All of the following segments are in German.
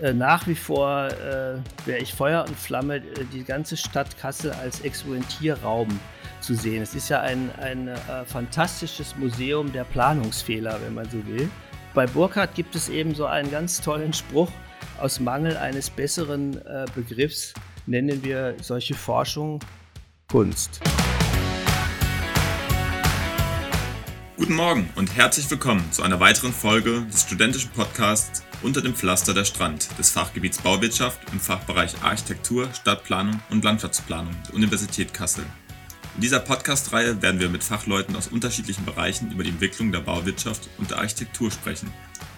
Äh, nach wie vor äh, wäre ich Feuer und Flamme, äh, die ganze Stadt Kassel als Experimentierraum zu sehen. Es ist ja ein, ein äh, fantastisches Museum der Planungsfehler, wenn man so will. Bei Burkhardt gibt es eben so einen ganz tollen Spruch, aus Mangel eines besseren äh, Begriffs nennen wir solche Forschung Kunst. Guten Morgen und herzlich willkommen zu einer weiteren Folge des studentischen Podcasts Unter dem Pflaster der Strand des Fachgebiets Bauwirtschaft im Fachbereich Architektur, Stadtplanung und Landschaftsplanung der Universität Kassel. In dieser Podcast-Reihe werden wir mit Fachleuten aus unterschiedlichen Bereichen über die Entwicklung der Bauwirtschaft und der Architektur sprechen,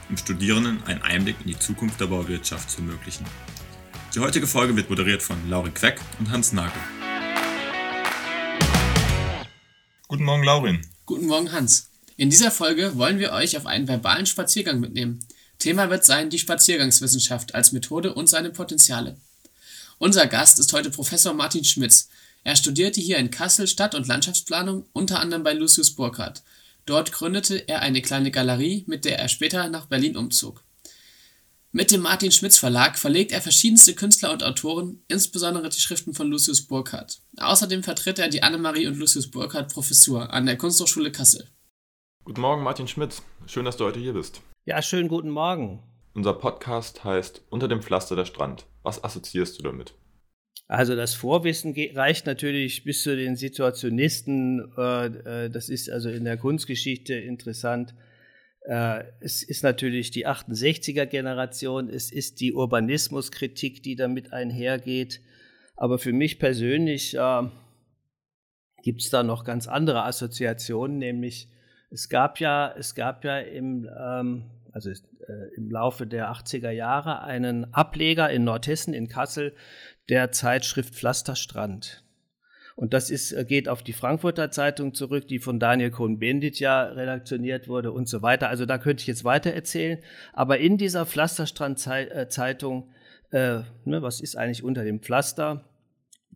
um Studierenden einen Einblick in die Zukunft der Bauwirtschaft zu ermöglichen. Die heutige Folge wird moderiert von Laurin Queck und Hans Nagel. Guten Morgen, Laurin. Guten Morgen, Hans. In dieser Folge wollen wir euch auf einen verbalen Spaziergang mitnehmen. Thema wird sein die Spaziergangswissenschaft als Methode und seine Potenziale. Unser Gast ist heute Professor Martin Schmitz. Er studierte hier in Kassel Stadt- und Landschaftsplanung, unter anderem bei Lucius Burkhardt. Dort gründete er eine kleine Galerie, mit der er später nach Berlin umzog. Mit dem Martin Schmitz Verlag verlegt er verschiedenste Künstler und Autoren, insbesondere die Schriften von Lucius Burkhardt. Außerdem vertritt er die Annemarie und Lucius Burkhardt Professur an der Kunsthochschule Kassel. Guten Morgen, Martin Schmitz. Schön, dass du heute hier bist. Ja, schönen guten Morgen. Unser Podcast heißt Unter dem Pflaster der Strand. Was assoziierst du damit? Also das Vorwissen reicht natürlich bis zu den Situationisten. Äh, äh, das ist also in der Kunstgeschichte interessant. Äh, es ist natürlich die 68er-Generation, es ist die Urbanismuskritik, die damit einhergeht. Aber für mich persönlich gibt es da noch ganz andere Assoziationen, nämlich es gab ja, es gab ja im, ähm, also äh, im Laufe der 80er Jahre einen Ableger in Nordhessen, in Kassel, der Zeitschrift Pflasterstrand. Und das ist, äh, geht auf die Frankfurter Zeitung zurück, die von Daniel Cohn-Bendit ja redaktioniert wurde und so weiter. Also da könnte ich jetzt weiter erzählen. Aber in dieser Pflasterstrand-Zeitung, äh, ne, was ist eigentlich unter dem Pflaster?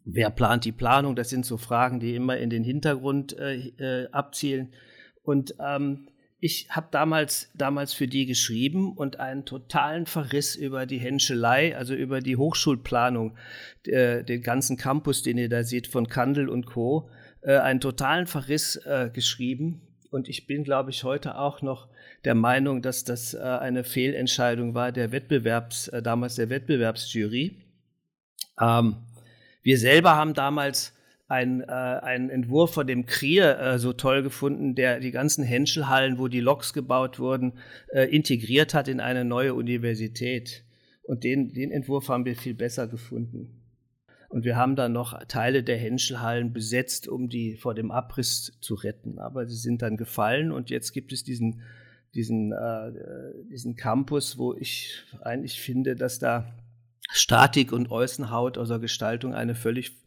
Wer plant die Planung? Das sind so Fragen, die immer in den Hintergrund äh, äh abzielen. Und ähm, ich habe damals, damals für die geschrieben und einen totalen Verriss über die Henschelei, also über die Hochschulplanung, äh, den ganzen Campus, den ihr da seht von Kandel und Co., äh, einen totalen Verriss äh, geschrieben. Und ich bin, glaube ich, heute auch noch der Meinung, dass das äh, eine Fehlentscheidung war der Wettbewerbs, äh, damals der Wettbewerbsjury. Ähm, wir selber haben damals ein, äh, einen Entwurf von dem Krier äh, so toll gefunden, der die ganzen Henschelhallen, wo die Loks gebaut wurden, äh, integriert hat in eine neue Universität. Und den, den Entwurf haben wir viel besser gefunden. Und wir haben dann noch Teile der Henschelhallen besetzt, um die vor dem Abriss zu retten. Aber sie sind dann gefallen und jetzt gibt es diesen, diesen, äh, diesen Campus, wo ich eigentlich finde, dass da Statik und Äußenhaut außer Gestaltung eine völlig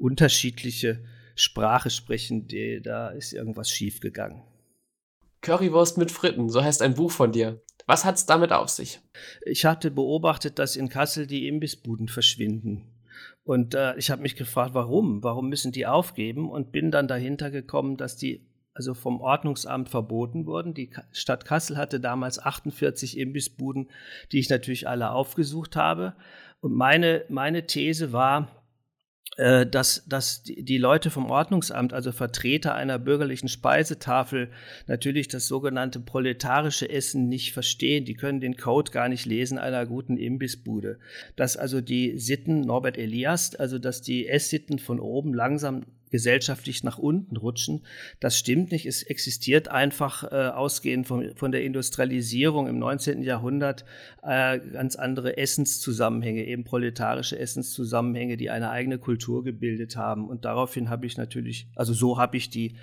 unterschiedliche Sprache sprechen, die, da ist irgendwas schiefgegangen. Currywurst mit Fritten, so heißt ein Buch von dir. Was hat es damit auf sich? Ich hatte beobachtet, dass in Kassel die Imbissbuden verschwinden. Und äh, ich habe mich gefragt, warum? Warum müssen die aufgeben? Und bin dann dahinter gekommen, dass die also vom Ordnungsamt verboten wurden. Die Stadt Kassel hatte damals 48 Imbissbuden, die ich natürlich alle aufgesucht habe. Und meine, meine These war, äh, dass, dass die Leute vom Ordnungsamt, also Vertreter einer bürgerlichen Speisetafel, natürlich das sogenannte proletarische Essen nicht verstehen. Die können den Code gar nicht lesen einer guten Imbissbude. Dass also die Sitten, Norbert Elias, also dass die Esssitten von oben langsam gesellschaftlich nach unten rutschen. Das stimmt nicht. Es existiert einfach äh, ausgehend von, von der Industrialisierung im 19. Jahrhundert äh, ganz andere Essenszusammenhänge, eben proletarische Essenszusammenhänge, die eine eigene Kultur gebildet haben. Und daraufhin habe ich natürlich, also so habe ich die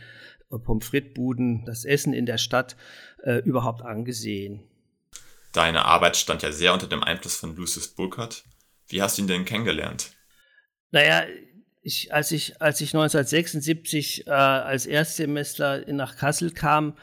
äh, Pommes frites-Buden, das Essen in der Stadt äh, überhaupt angesehen. Deine Arbeit stand ja sehr unter dem Einfluss von Lucius Burkhardt. Wie hast du ihn denn kennengelernt? Naja, ich, als, ich, als ich 1976 äh, als Erstsemester nach Kassel kam,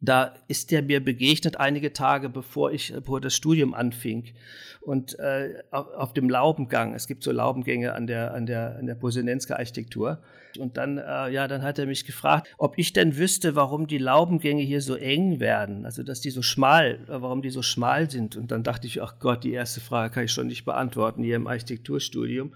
da ist der mir begegnet einige Tage bevor ich bevor das Studium anfing. Und äh, auf, auf, dem Laubengang es gibt so Laubengänge an der an der an der Posenensker Architektur und dann äh, ja dann hat er mich gefragt ob ich denn wüsste warum die Laubengänge hier so eng werden also dass die so schmal warum die so schmal sind. Und dann dachte ich ach Gott die erste Frage kann ich schon nicht beantworten hier im Architekturstudium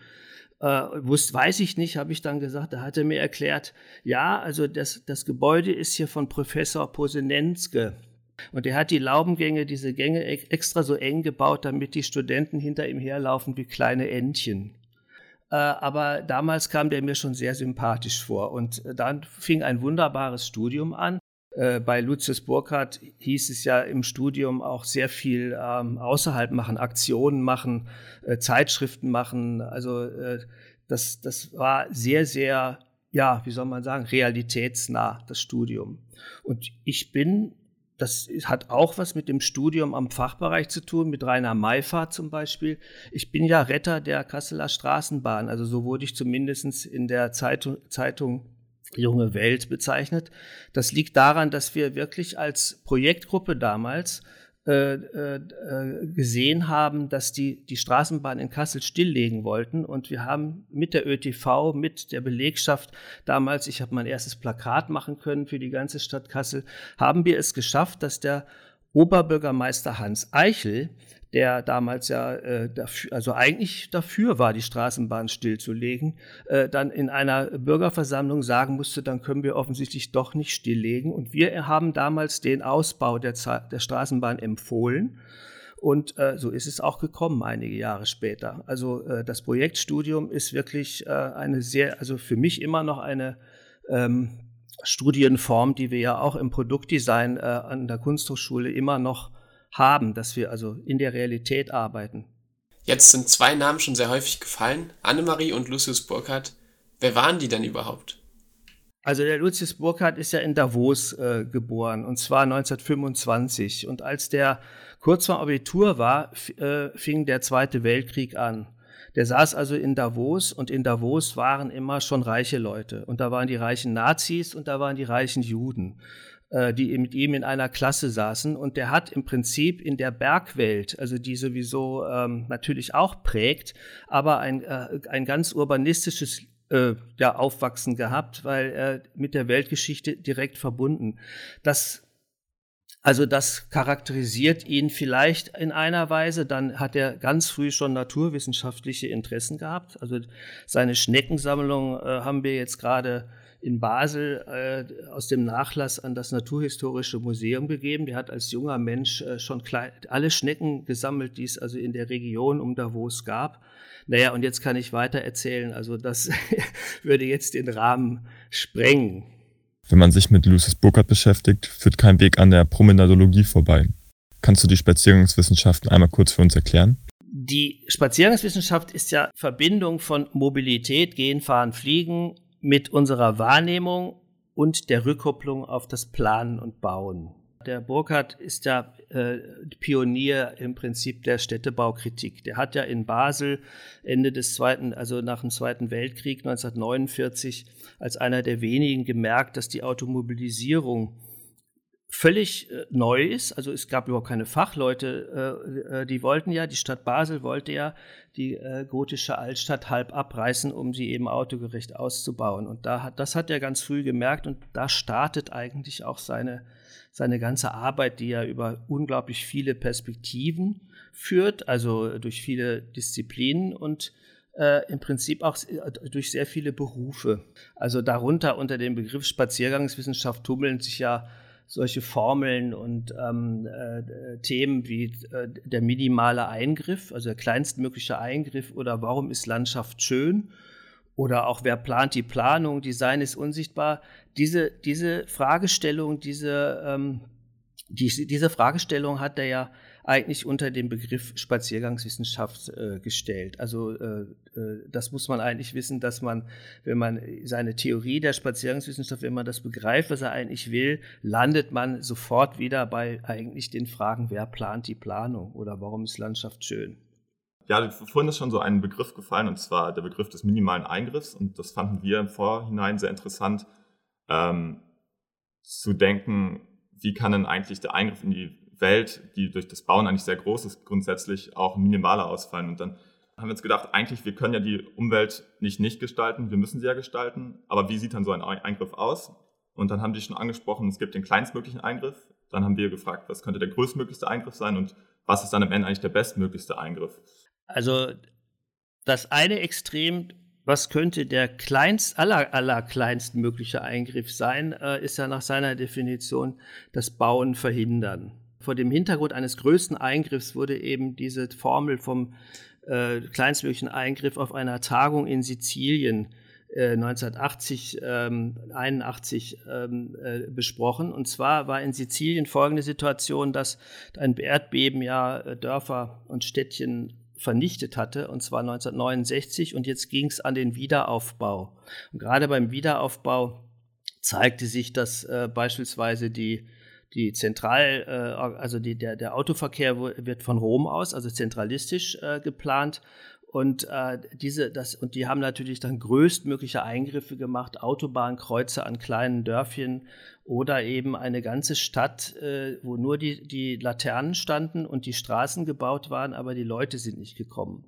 äh, wusste, weiß ich nicht, habe ich dann gesagt. Da hat er mir erklärt, ja, also das, das Gebäude ist hier von Professor Posenenske. Und er hat die Laubengänge, diese Gänge extra so eng gebaut, damit die Studenten hinter ihm herlaufen wie kleine Entchen. Äh, aber damals kam der mir schon sehr sympathisch vor. Und dann fing ein wunderbares Studium an. Äh, bei Lucius Burkhardt hieß es ja im Studium auch sehr viel ähm, außerhalb machen, Aktionen machen, äh, Zeitschriften machen. Also äh, das, das war sehr, sehr, ja, wie soll man sagen, realitätsnah, das Studium. Und ich bin, das hat auch was mit dem Studium am Fachbereich zu tun, mit Rainer Maifahrt zum Beispiel. Ich bin ja Retter der Kasseler Straßenbahn, also so wurde ich zumindest in der Zeitung, Zeitung junge Welt bezeichnet. Das liegt daran, dass wir wirklich als Projektgruppe damals äh, äh, gesehen haben, dass die die Straßenbahn in Kassel stilllegen wollten. Und wir haben mit der ÖTV, mit der Belegschaft damals, ich habe mein erstes Plakat machen können für die ganze Stadt Kassel, haben wir es geschafft, dass der Oberbürgermeister Hans Eichel der damals ja äh, dafür, also eigentlich dafür war, die Straßenbahn stillzulegen, äh, dann in einer Bürgerversammlung sagen musste, dann können wir offensichtlich doch nicht stilllegen. Und wir haben damals den Ausbau der, der Straßenbahn empfohlen. Und äh, so ist es auch gekommen einige Jahre später. Also äh, das Projektstudium ist wirklich äh, eine sehr, also für mich immer noch eine ähm, Studienform, die wir ja auch im Produktdesign äh, an der Kunsthochschule immer noch haben, dass wir also in der Realität arbeiten. Jetzt sind zwei Namen schon sehr häufig gefallen, Annemarie und Lucius Burkhardt. Wer waren die denn überhaupt? Also der Lucius Burkhardt ist ja in Davos äh, geboren und zwar 1925 und als der kurz vor Abitur war, äh, fing der Zweite Weltkrieg an. Der saß also in Davos und in Davos waren immer schon reiche Leute und da waren die reichen Nazis und da waren die reichen Juden. Äh, die mit ihm in einer Klasse saßen. Und der hat im Prinzip in der Bergwelt, also die sowieso ähm, natürlich auch prägt, aber ein, äh, ein ganz urbanistisches äh, ja, Aufwachsen gehabt, weil er mit der Weltgeschichte direkt verbunden. Das also das charakterisiert ihn vielleicht in einer Weise. Dann hat er ganz früh schon naturwissenschaftliche Interessen gehabt. Also seine Schneckensammlung äh, haben wir jetzt gerade in Basel äh, aus dem Nachlass an das Naturhistorische Museum gegeben. Der hat als junger Mensch äh, schon klein, alle Schnecken gesammelt, die es also in der Region um Davos gab. Naja, und jetzt kann ich weiter erzählen. Also das würde jetzt den Rahmen sprengen. Wenn man sich mit Lucius Burkhardt beschäftigt, führt kein Weg an der Promenadologie vorbei. Kannst du die Spaziergangswissenschaften einmal kurz für uns erklären? Die Spaziergangswissenschaft ist ja Verbindung von Mobilität, Gehen, Fahren, Fliegen mit unserer Wahrnehmung und der Rückkopplung auf das Planen und Bauen. Der Burkhardt ist ja äh, Pionier im Prinzip der Städtebaukritik. Der hat ja in Basel Ende des zweiten, also nach dem Zweiten Weltkrieg 1949 als einer der wenigen gemerkt, dass die Automobilisierung völlig äh, neu ist. Also es gab überhaupt keine Fachleute, äh, äh, die wollten ja, die Stadt Basel wollte ja die gotische Altstadt halb abreißen, um sie eben autogerecht auszubauen. Und da hat, das hat er ganz früh gemerkt und da startet eigentlich auch seine, seine ganze Arbeit, die er über unglaublich viele Perspektiven führt, also durch viele Disziplinen und äh, im Prinzip auch durch sehr viele Berufe. Also darunter unter dem Begriff Spaziergangswissenschaft tummeln sich ja solche Formeln und ähm, äh, Themen wie äh, der minimale Eingriff, also der kleinstmögliche Eingriff oder warum ist Landschaft schön oder auch wer plant die Planung, Design ist unsichtbar. Diese, diese Fragestellung, diese, ähm, die, diese Fragestellung hat er ja eigentlich unter dem Begriff Spaziergangswissenschaft äh, gestellt. Also äh, äh, das muss man eigentlich wissen, dass man, wenn man seine Theorie der Spaziergangswissenschaft, wenn man das begreift, was er eigentlich will, landet man sofort wieder bei eigentlich den Fragen, wer plant die Planung oder warum ist Landschaft schön. Ja, vorhin ist schon so ein Begriff gefallen, und zwar der Begriff des minimalen Eingriffs. Und das fanden wir im Vorhinein sehr interessant, ähm, zu denken, wie kann denn eigentlich der Eingriff in die Welt, die durch das Bauen eigentlich sehr groß ist, grundsätzlich auch minimaler ausfallen. Und dann haben wir uns gedacht, eigentlich, wir können ja die Umwelt nicht nicht gestalten, wir müssen sie ja gestalten. Aber wie sieht dann so ein Eingriff aus? Und dann haben die schon angesprochen, es gibt den kleinstmöglichen Eingriff. Dann haben wir gefragt, was könnte der größtmöglichste Eingriff sein und was ist dann am Ende eigentlich der bestmöglichste Eingriff? Also das eine Extrem, was könnte der kleinst, aller, aller kleinstmögliche Eingriff sein, äh, ist ja nach seiner Definition das Bauen verhindern. Vor dem Hintergrund eines größten Eingriffs wurde eben diese Formel vom äh, kleinstmöglichen Eingriff auf einer Tagung in Sizilien 1980, ähm, 81 ähm, äh, besprochen. Und zwar war in Sizilien folgende Situation, dass ein Erdbeben ja äh, Dörfer und Städtchen vernichtet hatte, und zwar 1969. Und jetzt ging es an den Wiederaufbau. Und gerade beim Wiederaufbau zeigte sich, dass äh, beispielsweise die die Zentral, äh, also die, der, der Autoverkehr wird von Rom aus, also zentralistisch äh, geplant. Und äh, diese, das, und die haben natürlich dann größtmögliche Eingriffe gemacht, Autobahnkreuze an kleinen Dörfchen oder eben eine ganze Stadt, äh, wo nur die, die Laternen standen und die Straßen gebaut waren, aber die Leute sind nicht gekommen.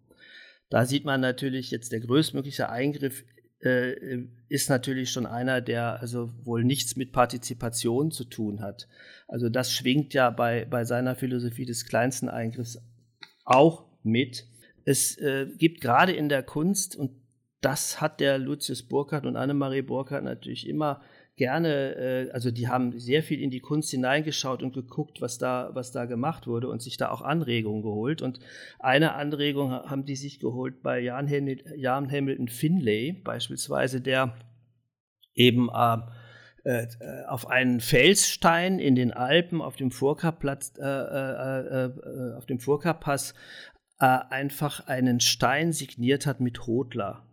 Da sieht man natürlich jetzt der größtmögliche Eingriff äh, ist natürlich schon einer, der also wohl nichts mit Partizipation zu tun hat. Also das schwingt ja bei, bei seiner Philosophie des kleinsten Eingriffs auch mit. Es äh, gibt gerade in der Kunst, und das hat der Lucius Burkhardt und Annemarie Burkhardt natürlich immer gerne, äh, also die haben sehr viel in die Kunst hineingeschaut und geguckt, was da, was da gemacht wurde und sich da auch Anregungen geholt. Und eine Anregung haben die sich geholt bei Jan, Jan Hamilton Finlay beispielsweise, der eben äh, äh, auf einen Felsstein in den Alpen auf dem Furka-Platz, äh, äh, äh, auf dem Furka-Pass einfach einen Stein signiert hat mit Hodler.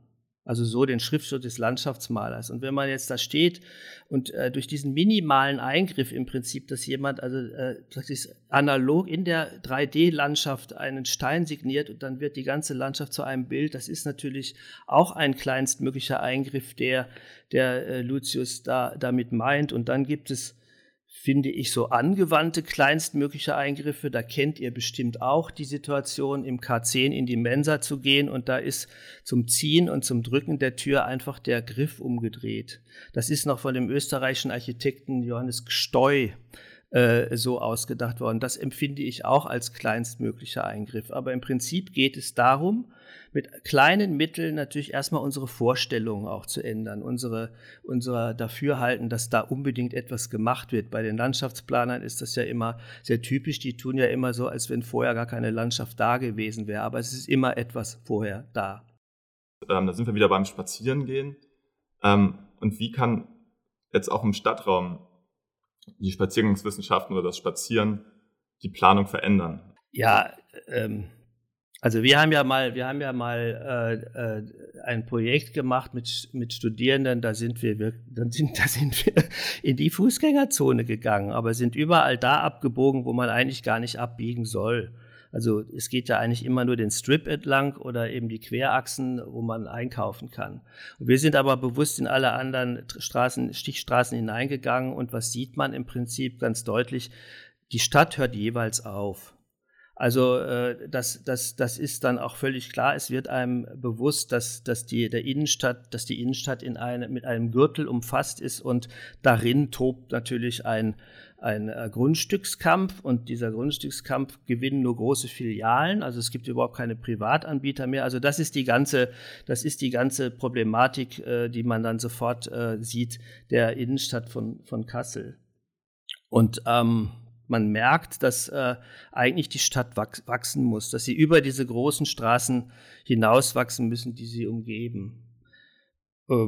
Also so den Schriftschritt des Landschaftsmalers. Und wenn man jetzt da steht und äh, durch diesen minimalen Eingriff im Prinzip, dass jemand also äh, analog in der 3D-Landschaft einen Stein signiert und dann wird die ganze Landschaft zu einem Bild, das ist natürlich auch ein kleinstmöglicher Eingriff, der der äh, Lucius da damit meint. Und dann gibt es finde ich, so angewandte kleinstmögliche Eingriffe. Da kennt ihr bestimmt auch die Situation, im K10 in die Mensa zu gehen und da ist zum Ziehen und zum Drücken der Tür einfach der Griff umgedreht. Das ist noch von dem österreichischen Architekten Johannes Gsteu äh, so ausgedacht worden. Das empfinde ich auch als kleinstmöglicher Eingriff. Aber im Prinzip geht es darum, mit kleinen Mitteln natürlich erstmal unsere Vorstellungen auch zu ändern, unsere, unser Dafürhalten, dass da unbedingt etwas gemacht wird. Bei den Landschaftsplanern ist das ja immer sehr typisch, die tun ja immer so, als wenn vorher gar keine Landschaft da gewesen wäre, aber es ist immer etwas vorher da. Ähm, da sind wir wieder beim Spazierengehen. Ähm, und wie kann jetzt auch im Stadtraum die Spaziergangswissenschaften oder das Spazieren die Planung verändern? Ja, ähm, also wir haben ja mal, wir haben ja mal äh, äh, ein Projekt gemacht mit, mit Studierenden, da sind wir, wir dann sind, da sind wir in die Fußgängerzone gegangen, aber sind überall da abgebogen, wo man eigentlich gar nicht abbiegen soll. Also es geht ja eigentlich immer nur den Strip entlang oder eben die Querachsen, wo man einkaufen kann. Und wir sind aber bewusst in alle anderen Straßen, Stichstraßen hineingegangen und was sieht man im Prinzip ganz deutlich? Die Stadt hört jeweils auf. Also äh, das, das, das ist dann auch völlig klar. Es wird einem bewusst, dass, dass die der Innenstadt, dass die Innenstadt in eine, mit einem Gürtel umfasst ist und darin tobt natürlich ein, ein äh, Grundstückskampf und dieser Grundstückskampf gewinnen nur große Filialen. Also es gibt überhaupt keine Privatanbieter mehr. Also das ist die ganze, das ist die ganze Problematik, äh, die man dann sofort äh, sieht der Innenstadt von, von Kassel. Und ähm, man merkt, dass äh, eigentlich die Stadt wachsen muss, dass sie über diese großen Straßen hinauswachsen müssen, die sie umgeben. Äh,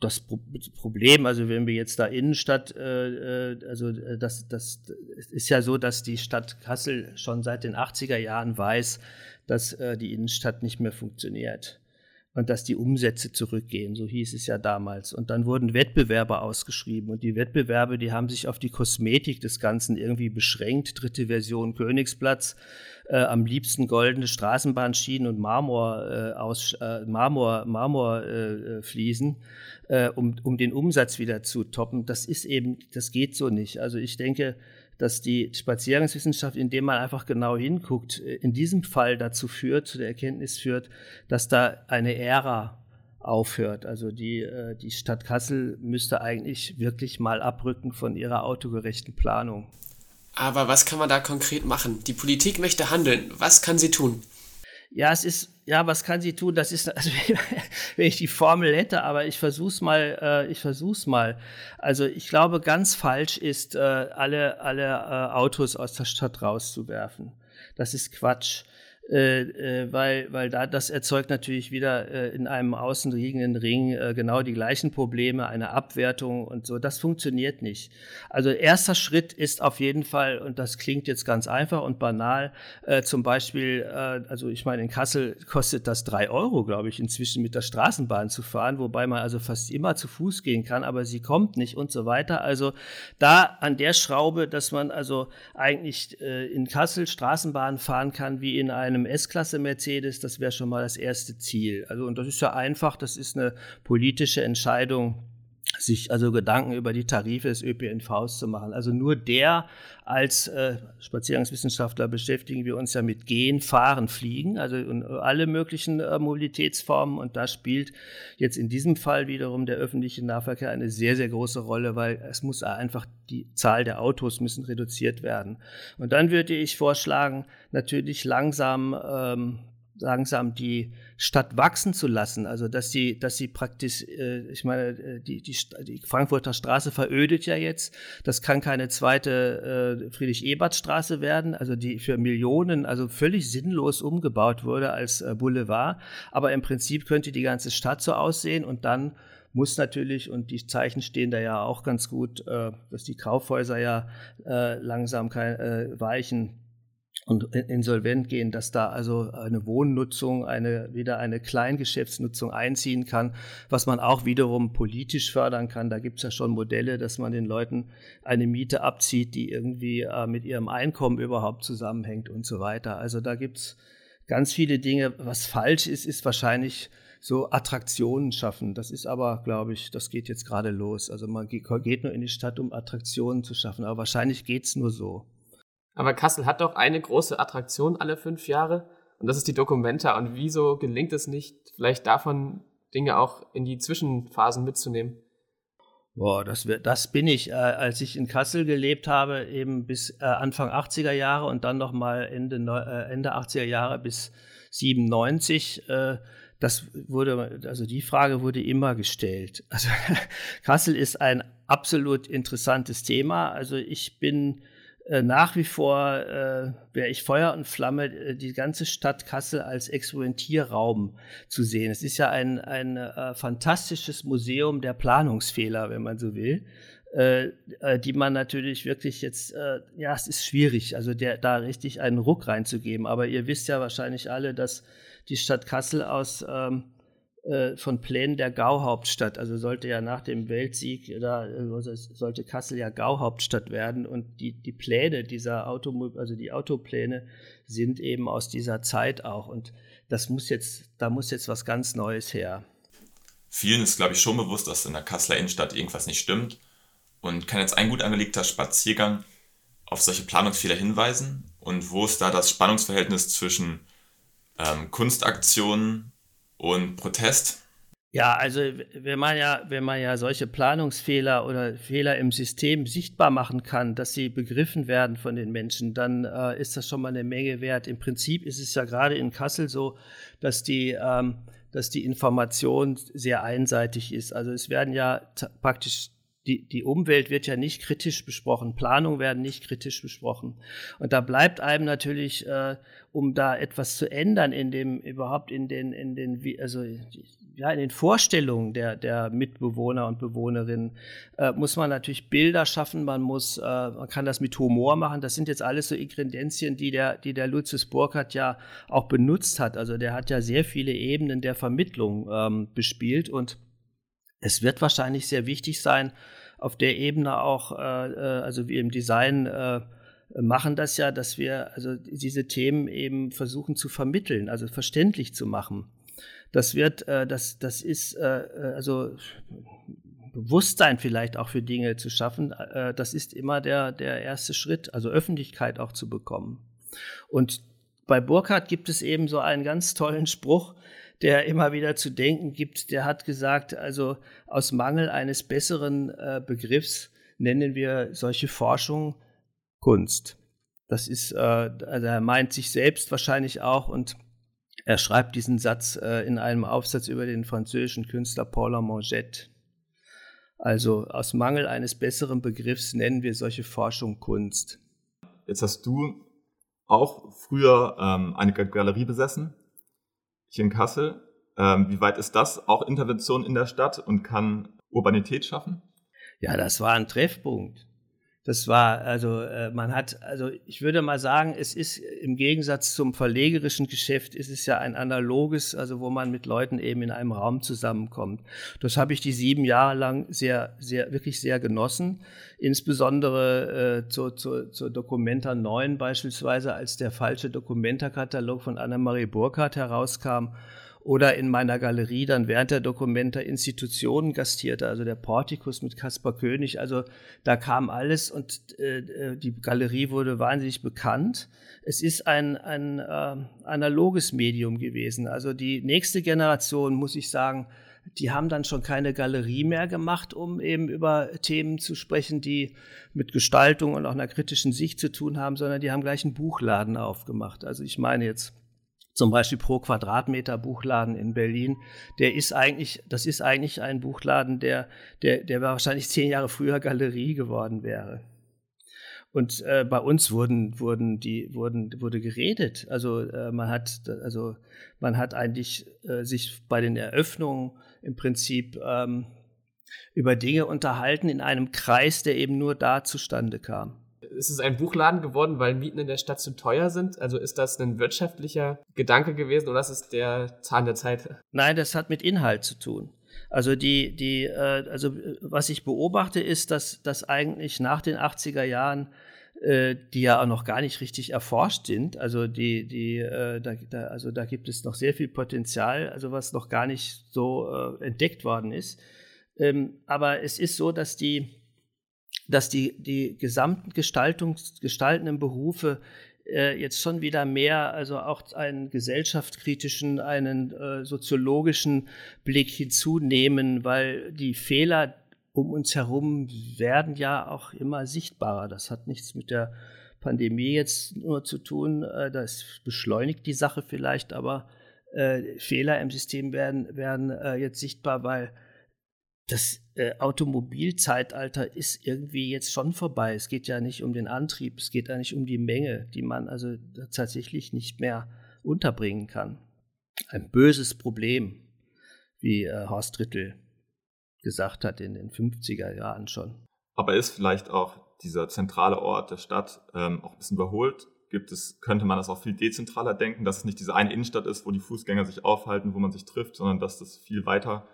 das Pro Problem, also wenn wir jetzt da Innenstadt, äh, äh also äh, das, das ist ja so, dass die Stadt Kassel schon seit den 80er Jahren weiß, dass äh, die Innenstadt nicht mehr funktioniert und dass die Umsätze zurückgehen, so hieß es ja damals. Und dann wurden Wettbewerbe ausgeschrieben und die Wettbewerbe, die haben sich auf die Kosmetik des Ganzen irgendwie beschränkt. Dritte Version Königsplatz, äh, am liebsten goldene Straßenbahnschienen und Marmor äh, aus äh, Marmor Marmorfliesen, äh, äh, um, um den Umsatz wieder zu toppen. Das ist eben, das geht so nicht. Also ich denke, dass die Spaziergangswissenschaft, indem man einfach genau hinguckt, äh, in diesem Fall dazu führt, zu der Erkenntnis führt, dass da eine Ära aufhört. Also die, äh, die Stadt Kassel müsste eigentlich wirklich mal abrücken von ihrer autogerechten Planung. Aber was kann man da konkret machen? Die Politik möchte handeln. Was kann sie tun? Ja, es ist, ja, was kann sie tun? Das ist, also, wenn ich die Formel hätte, aber ich versuch's mal, äh, ich versuch's mal. Also, ich glaube, ganz falsch ist, äh, alle, alle äh, Autos aus der Stadt rauszuwerfen. Das ist Quatsch äh, äh, weil, weil da, das erzeugt natürlich wieder äh, in einem außenliegenden Ring äh, genau die gleichen Probleme, eine Abwertung und so. Das funktioniert nicht. Also erster Schritt ist auf jeden Fall, und das klingt jetzt ganz einfach und banal, äh, zum Beispiel, äh, also ich meine, in Kassel kostet das drei Euro, glaube ich, inzwischen mit der Straßenbahn zu fahren, wobei man also fast immer zu Fuß gehen kann, aber sie kommt nicht und so weiter. Also da an der Schraube, dass man also eigentlich äh, in Kassel Straßenbahn fahren kann wie in einem einem S-Klasse Mercedes, das wäre schon mal das erste Ziel. Also, und das ist ja einfach, das ist eine politische Entscheidung, sich also Gedanken über die Tarife des ÖPNVs zu machen. Also nur der als äh, Spaziergangswissenschaftler beschäftigen wir uns ja mit Gehen, Fahren, Fliegen, also alle möglichen äh, Mobilitätsformen. Und da spielt jetzt in diesem Fall wiederum der öffentliche Nahverkehr eine sehr, sehr große Rolle, weil es muss einfach die Zahl der Autos müssen reduziert werden. Und dann würde ich vorschlagen, natürlich langsam ähm, langsam die Stadt wachsen zu lassen. Also dass sie, dass sie praktisch, äh, ich meine, äh, die, die, die Frankfurter Straße verödet ja jetzt. Das kann keine zweite äh, Friedrich-Ebert-Straße werden, also die für Millionen, also völlig sinnlos umgebaut wurde als äh, Boulevard. Aber im Prinzip könnte die ganze Stadt so aussehen und dann muss natürlich, und die Zeichen stehen da ja auch ganz gut, äh, dass die Kaufhäuser ja äh, langsam kein, äh, weichen und insolvent gehen, dass da also eine Wohnnutzung, eine, wieder eine Kleingeschäftsnutzung einziehen kann, was man auch wiederum politisch fördern kann. Da gibt es ja schon Modelle, dass man den Leuten eine Miete abzieht, die irgendwie äh, mit ihrem Einkommen überhaupt zusammenhängt und so weiter. Also da gibt es ganz viele Dinge. Was falsch ist, ist wahrscheinlich so Attraktionen schaffen. Das ist aber, glaube ich, das geht jetzt gerade los. Also man geht nur in die Stadt, um Attraktionen zu schaffen. Aber wahrscheinlich geht es nur so. Aber Kassel hat doch eine große Attraktion alle fünf Jahre und das ist die Documenta. Und wieso gelingt es nicht, vielleicht davon Dinge auch in die Zwischenphasen mitzunehmen? Boah, das, das bin ich, äh, als ich in Kassel gelebt habe, eben bis äh, Anfang 80er Jahre und dann nochmal Ende, äh, Ende 80er Jahre bis 97. Äh, das wurde, also die Frage wurde immer gestellt. Also Kassel ist ein absolut interessantes Thema. Also ich bin nach wie vor äh, wäre ich Feuer und Flamme, äh, die ganze Stadt Kassel als Experimentierraum zu sehen. Es ist ja ein, ein äh, fantastisches Museum der Planungsfehler, wenn man so will, äh, äh, die man natürlich wirklich jetzt, ja, es ist schwierig, also der, da richtig einen Ruck reinzugeben. Aber ihr wisst ja wahrscheinlich alle, dass die Stadt Kassel aus ähm, äh, von Plänen der Gauhauptstadt. Also sollte ja nach dem Weltsieg, da also sollte Kassel ja Gauhauptstadt werden und die, die Pläne dieser Auto, also die Autopläne sind eben aus dieser Zeit auch. Und das muss jetzt, da muss jetzt was ganz Neues her. Vielen ist, glaube ich, schon bewusst, dass in der Kasseler Innenstadt irgendwas nicht stimmt und kann jetzt ein gut angelegter Spaziergang auf solche Planungsfehler hinweisen und wo ist da das Spannungsverhältnis zwischen ähm, Kunstaktionen und Protest? Ja, also wenn man ja, wenn man ja solche Planungsfehler oder Fehler im System sichtbar machen kann, dass sie begriffen werden von den Menschen, dann äh, ist das schon mal eine Menge wert. Im Prinzip ist es ja gerade in Kassel so, dass die, ähm, dass die Information sehr einseitig ist. Also es werden ja praktisch die, die Umwelt wird ja nicht kritisch besprochen, Planung werden nicht kritisch besprochen. Und da bleibt einem natürlich, äh, um da etwas zu ändern in dem, überhaupt in den, in den, also ja, in den Vorstellungen der, der Mitbewohner und Bewohnerinnen, äh, muss man natürlich Bilder schaffen, man muss, äh, man kann das mit Humor machen. Das sind jetzt alles so Ingredienzien, die der, die der Lucius Burkhardt ja auch benutzt hat. Also der hat ja sehr viele Ebenen der Vermittlung ähm, bespielt und es wird wahrscheinlich sehr wichtig sein, auf der Ebene auch, äh, äh, also wie im Design, äh, machen das ja, dass wir also diese Themen eben versuchen zu vermitteln, also verständlich zu machen. Das wird, äh, das, das ist äh, also Bewusstsein vielleicht auch für Dinge zu schaffen. Äh, das ist immer der, der erste Schritt, also Öffentlichkeit auch zu bekommen. Und bei Burkhardt gibt es eben so einen ganz tollen Spruch, der immer wieder zu denken gibt. Der hat gesagt, also aus Mangel eines besseren äh, Begriffs nennen wir solche Forschung Kunst. Das ist, äh, also er meint sich selbst wahrscheinlich auch und er schreibt diesen Satz äh, in einem Aufsatz über den französischen Künstler Paul Mangette. Also aus Mangel eines besseren Begriffs nennen wir solche Forschung Kunst. Jetzt hast du auch früher ähm, eine Galerie besessen, hier in Kassel. Ähm, wie weit ist das auch Intervention in der Stadt und kann Urbanität schaffen? Ja, das war ein Treffpunkt. Das war, also äh, man hat, also ich würde mal sagen, es ist im Gegensatz zum verlegerischen Geschäft, ist es ja ein analoges, also wo man mit Leuten eben in einem Raum zusammenkommt. Das habe ich die sieben Jahre lang sehr, sehr, wirklich sehr genossen. Insbesondere äh, zur, zur, zur Documenta 9 beispielsweise, als der falsche Dokumenta-Katalog von Annemarie Burkhardt herauskam oder in meiner Galerie dann während der Dokumenta Institutionen gastierte, also der Portikus mit Caspar König. Also da kam alles und äh, äh, die Galerie wurde wahnsinnig bekannt. Es ist ein, ein äh, analoges Medium gewesen. Also die nächste Generation, muss ich sagen, die haben dann schon keine Galerie mehr gemacht, um eben über Themen zu sprechen, die mit Gestaltung und auch einer kritischen Sicht zu tun haben, sondern die haben gleich einen Buchladen aufgemacht. Also ich meine jetzt zum Beispiel pro Quadratmeter Buchladen in Berlin, der ist eigentlich, das ist eigentlich ein Buchladen, der, der, der wahrscheinlich zehn Jahre früher Galerie geworden wäre. Und äh, bei uns wurden, wurden die, wurden, wurde geredet. Also äh, man hat, also man hat eigentlich äh, sich bei den Eröffnungen im Prinzip ähm, über Dinge unterhalten in einem Kreis, der eben nur da zustande kam ist es ein Buchladen geworden, weil Mieten in der Stadt zu teuer sind? Also ist das ein wirtschaftlicher Gedanke gewesen oder ist es der Zahn der Zeit? Nein, das hat mit Inhalt zu tun. Also die, die, äh, also was ich beobachte, ist, dass, dass eigentlich nach den 80er Jahren äh, die ja auch noch gar nicht richtig erforscht sind. Also die, die, äh, da, da, also da gibt es noch sehr viel Potenzial, also was noch gar nicht so äh, entdeckt worden ist. Ähm, aber es ist so, dass die dass die, die gesamten Gestaltungs, gestaltenden Berufe äh, jetzt schon wieder mehr, also auch einen gesellschaftskritischen, einen äh, soziologischen Blick hinzunehmen, weil die Fehler um uns herum werden ja auch immer sichtbarer. Das hat nichts mit der Pandemie jetzt nur zu tun, äh, das beschleunigt die Sache vielleicht, aber äh, Fehler im System werden, werden äh, jetzt sichtbar, weil das äh, Automobilzeitalter ist irgendwie jetzt schon vorbei. Es geht ja nicht um den Antrieb, es geht nicht um die Menge, die man also tatsächlich nicht mehr unterbringen kann. Ein böses Problem, wie äh, Horst Rittel gesagt hat in den 50er Jahren schon. Aber ist vielleicht auch dieser zentrale Ort der Stadt ähm, auch ein bisschen überholt? Gibt es, könnte man das auch viel dezentraler denken, dass es nicht diese eine Innenstadt ist, wo die Fußgänger sich aufhalten, wo man sich trifft, sondern dass das viel weiter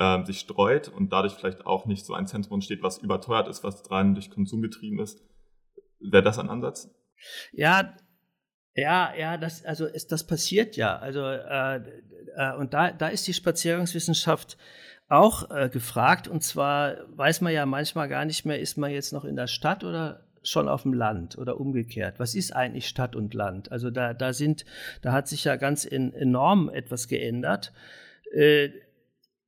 äh, sich streut und dadurch vielleicht auch nicht so ein Zentrum entsteht, was überteuert ist, was rein durch Konsum getrieben ist. Wäre das ein Ansatz? Ja, ja, ja, das, also ist, das passiert ja. Also äh, äh, und da, da ist die Spaziergangswissenschaft auch äh, gefragt. Und zwar weiß man ja manchmal gar nicht mehr, ist man jetzt noch in der Stadt oder schon auf dem Land oder umgekehrt. Was ist eigentlich Stadt und Land? Also da, da sind, da hat sich ja ganz in, enorm etwas geändert.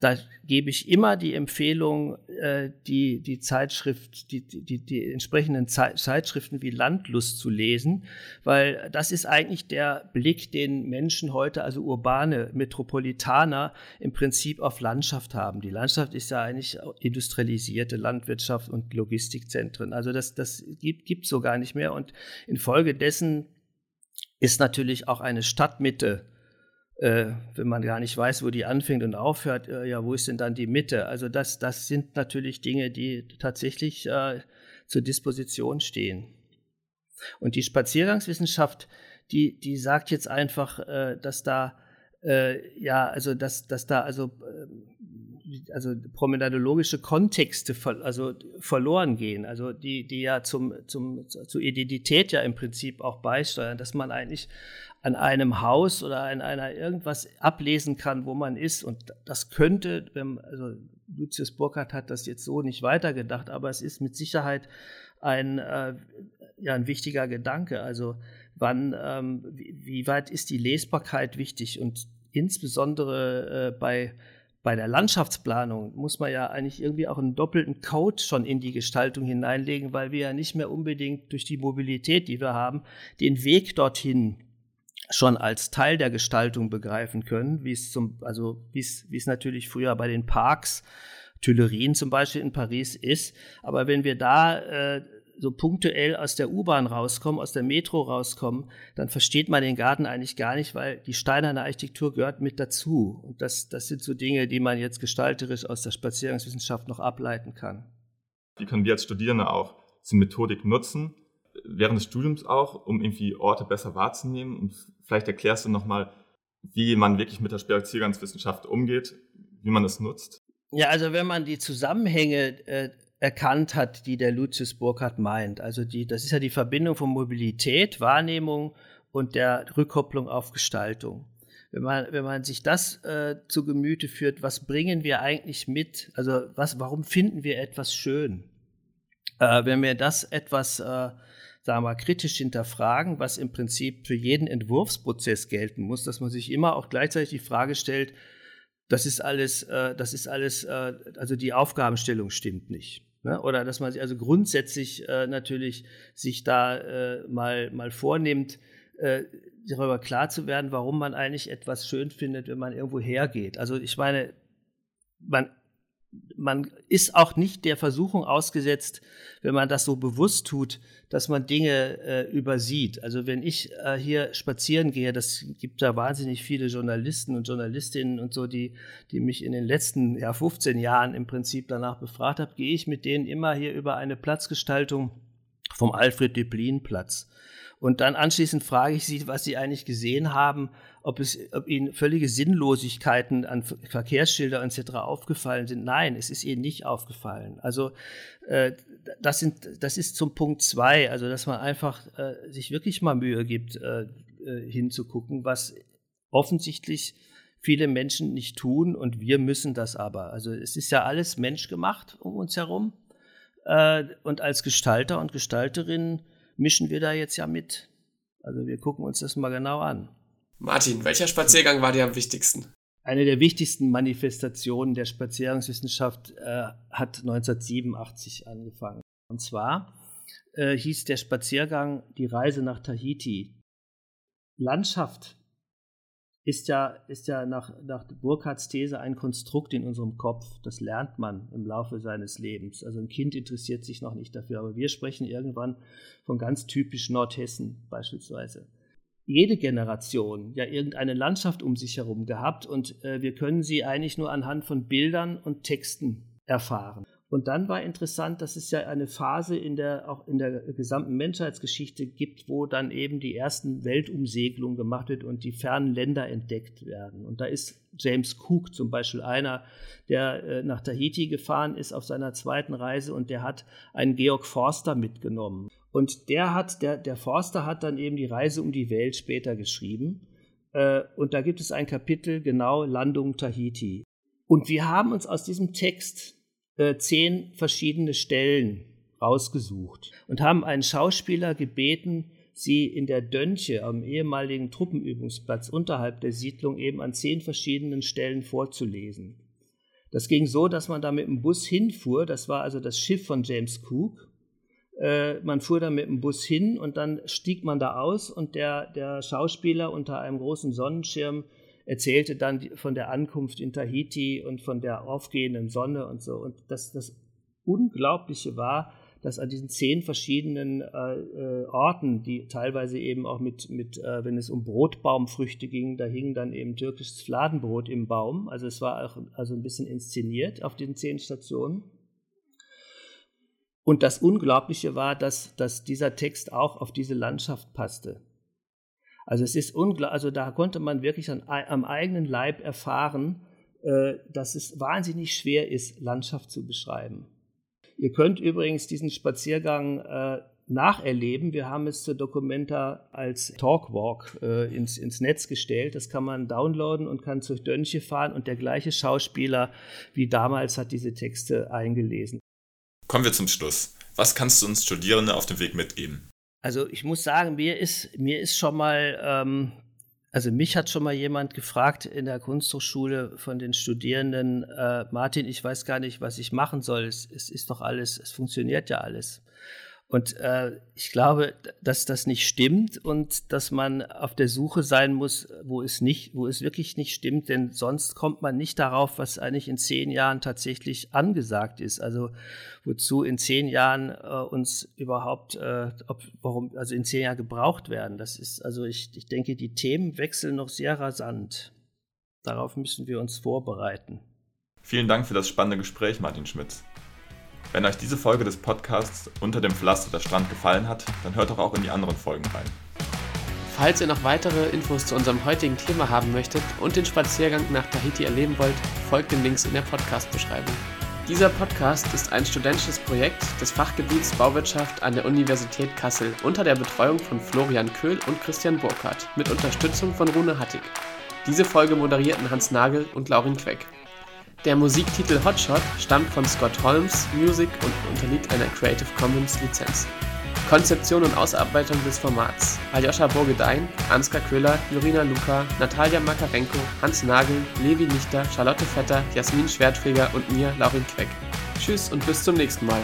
Da gebe ich immer die Empfehlung, äh, die, die Zeitschrift, die, die, die entsprechenden Zeitschriften wie Landlust zu lesen, weil das ist eigentlich der Blick, den Menschen heute, also urbane Metropolitaner, im Prinzip auf Landschaft haben. Die Landschaft ist ja eigentlich industrialisierte Landwirtschaft und Logistikzentren. Also das, das gibt, gibt so gar nicht mehr. Und infolgedessen ist natürlich auch eine Stadtmitte äh, wenn man gar nicht weiß, wo die anfängt und aufhört, äh, ja, wo ist denn dann die Mitte? Also das, das sind natürlich Dinge, die tatsächlich äh, zur Disposition stehen. Und die Spaziergangswissenschaft, die, die sagt jetzt einfach, äh, dass da äh, ja, also dass, dass da also äh, also promenadologische Kontexte also verloren gehen, also die, die ja zum, zum, zur Identität ja im Prinzip auch beisteuern, dass man eigentlich an einem Haus oder an einer irgendwas ablesen kann, wo man ist. Und das könnte, also Lucius Burkhardt hat das jetzt so nicht weitergedacht, aber es ist mit Sicherheit ein, äh, ja, ein wichtiger Gedanke. Also wann, ähm, wie, wie, weit ist die Lesbarkeit wichtig? Und insbesondere äh, bei bei der Landschaftsplanung muss man ja eigentlich irgendwie auch einen doppelten Code schon in die Gestaltung hineinlegen, weil wir ja nicht mehr unbedingt durch die Mobilität, die wir haben, den Weg dorthin schon als Teil der Gestaltung begreifen können, wie es zum, also wie es, wie es natürlich früher bei den Parks, Tuilerien zum Beispiel in Paris ist. Aber wenn wir da äh, so punktuell aus der U-Bahn rauskommen, aus der Metro rauskommen, dann versteht man den Garten eigentlich gar nicht, weil die steinerne Architektur gehört mit dazu. Und das, das sind so Dinge, die man jetzt gestalterisch aus der Spaziergangswissenschaft noch ableiten kann. Wie können wir als Studierende auch diese Methodik nutzen, während des Studiums auch, um irgendwie Orte besser wahrzunehmen. Und vielleicht erklärst du nochmal, wie man wirklich mit der Spaziergangswissenschaft umgeht, wie man es nutzt. Ja, also wenn man die Zusammenhänge äh, erkannt hat, die der Lucius Burkhardt meint, also die, das ist ja die Verbindung von Mobilität, Wahrnehmung und der Rückkopplung auf Gestaltung. Wenn man, wenn man sich das äh, zu Gemüte führt, was bringen wir eigentlich mit? Also was, warum finden wir etwas schön? Äh, wenn wir das etwas äh, sagen wir, kritisch hinterfragen, was im Prinzip für jeden Entwurfsprozess gelten muss, dass man sich immer auch gleichzeitig die Frage stellt, das ist alles, äh, das ist alles, äh, also die Aufgabenstellung stimmt nicht. Ne? Oder dass man sich also grundsätzlich äh, natürlich sich da äh, mal, mal vornimmt, äh, darüber klar zu werden, warum man eigentlich etwas schön findet, wenn man irgendwo hergeht. Also ich meine, man man ist auch nicht der Versuchung ausgesetzt, wenn man das so bewusst tut, dass man Dinge äh, übersieht. Also wenn ich äh, hier spazieren gehe, das gibt da wahnsinnig viele Journalisten und Journalistinnen und so, die, die mich in den letzten ja, 15 Jahren im Prinzip danach befragt haben, gehe ich mit denen immer hier über eine Platzgestaltung vom Alfred Deplin Platz. Und dann anschließend frage ich sie, was sie eigentlich gesehen haben, ob, es, ob ihnen völlige Sinnlosigkeiten an Verkehrsschilder etc. aufgefallen sind. Nein, es ist ihnen nicht aufgefallen. Also äh, das, sind, das ist zum Punkt zwei, also dass man einfach äh, sich wirklich mal Mühe gibt, äh, äh hinzugucken, was offensichtlich viele Menschen nicht tun und wir müssen das aber. Also es ist ja alles menschgemacht um uns herum. Äh, und als Gestalter und Gestalterinnen mischen wir da jetzt ja mit. Also wir gucken uns das mal genau an. Martin, welcher Spaziergang war dir am wichtigsten? Eine der wichtigsten Manifestationen der Spaziergangswissenschaft äh, hat 1987 angefangen. Und zwar äh, hieß der Spaziergang Die Reise nach Tahiti. Landschaft ist ja, ist ja nach, nach Burkhardts These ein Konstrukt in unserem Kopf. Das lernt man im Laufe seines Lebens. Also ein Kind interessiert sich noch nicht dafür, aber wir sprechen irgendwann von ganz typisch Nordhessen beispielsweise. Jede Generation ja irgendeine Landschaft um sich herum gehabt und äh, wir können sie eigentlich nur anhand von Bildern und Texten erfahren. Und dann war interessant, dass es ja eine Phase in der, auch in der gesamten Menschheitsgeschichte gibt, wo dann eben die ersten Weltumsegelungen gemacht wird und die fernen Länder entdeckt werden. Und da ist James Cook zum Beispiel einer, der äh, nach Tahiti gefahren ist auf seiner zweiten Reise und der hat einen Georg Forster mitgenommen. Und der hat, der, der Forster hat dann eben die Reise um die Welt später geschrieben. Äh, und da gibt es ein Kapitel genau Landung Tahiti. Und wir haben uns aus diesem Text äh, zehn verschiedene Stellen rausgesucht und haben einen Schauspieler gebeten, sie in der Dönche am ehemaligen Truppenübungsplatz unterhalb der Siedlung eben an zehn verschiedenen Stellen vorzulesen. Das ging so, dass man da mit dem Bus hinfuhr, das war also das Schiff von James Cook. Äh, man fuhr da mit dem Bus hin und dann stieg man da aus und der, der Schauspieler unter einem großen Sonnenschirm erzählte dann von der Ankunft in Tahiti und von der aufgehenden Sonne und so. Und das, das Unglaubliche war, dass an diesen zehn verschiedenen äh, äh, Orten, die teilweise eben auch mit, mit äh, wenn es um Brotbaumfrüchte ging, da hing dann eben türkisches Fladenbrot im Baum. Also es war auch also ein bisschen inszeniert auf den zehn Stationen. Und das Unglaubliche war, dass, dass dieser Text auch auf diese Landschaft passte. Also es ist unglaublich, also da konnte man wirklich an, am eigenen Leib erfahren, äh, dass es wahnsinnig schwer ist, Landschaft zu beschreiben. Ihr könnt übrigens diesen Spaziergang äh, nacherleben. Wir haben es zur Documenta als Talkwalk äh, ins, ins Netz gestellt. Das kann man downloaden und kann zur Dönche fahren und der gleiche Schauspieler wie damals hat diese Texte eingelesen. Kommen wir zum Schluss. Was kannst du uns Studierende auf dem Weg mitgeben? Also ich muss sagen, mir ist, mir ist schon mal ähm, also mich hat schon mal jemand gefragt in der Kunsthochschule von den Studierenden, äh, Martin, ich weiß gar nicht, was ich machen soll. Es, es ist doch alles, es funktioniert ja alles. Und äh, ich glaube, dass das nicht stimmt und dass man auf der Suche sein muss, wo es nicht, wo es wirklich nicht stimmt, denn sonst kommt man nicht darauf, was eigentlich in zehn Jahren tatsächlich angesagt ist. Also wozu in zehn Jahren äh, uns überhaupt, äh, ob, warum, also in zehn Jahren gebraucht werden. Das ist, also ich, ich denke, die Themen wechseln noch sehr rasant. Darauf müssen wir uns vorbereiten. Vielen Dank für das spannende Gespräch, Martin Schmitz. Wenn euch diese Folge des Podcasts Unter dem Pflaster der Strand gefallen hat, dann hört doch auch in die anderen Folgen rein. Falls ihr noch weitere Infos zu unserem heutigen Thema haben möchtet und den Spaziergang nach Tahiti erleben wollt, folgt den Links in der Podcast-Beschreibung. Dieser Podcast ist ein studentisches Projekt des Fachgebiets Bauwirtschaft an der Universität Kassel unter der Betreuung von Florian Köhl und Christian Burkhardt mit Unterstützung von Rune Hattig. Diese Folge moderierten Hans Nagel und Laurin Queck. Der Musiktitel Hotshot stammt von Scott Holmes Music und unterliegt einer Creative Commons Lizenz. Konzeption und Ausarbeitung des Formats Aljoscha Burgedein, Ansgar Köhler, Jurina Luca, Natalia Makarenko, Hans Nagel, Levi Lichter, Charlotte Vetter, Jasmin Schwertfeger und mir, Laurin Queck. Tschüss und bis zum nächsten Mal.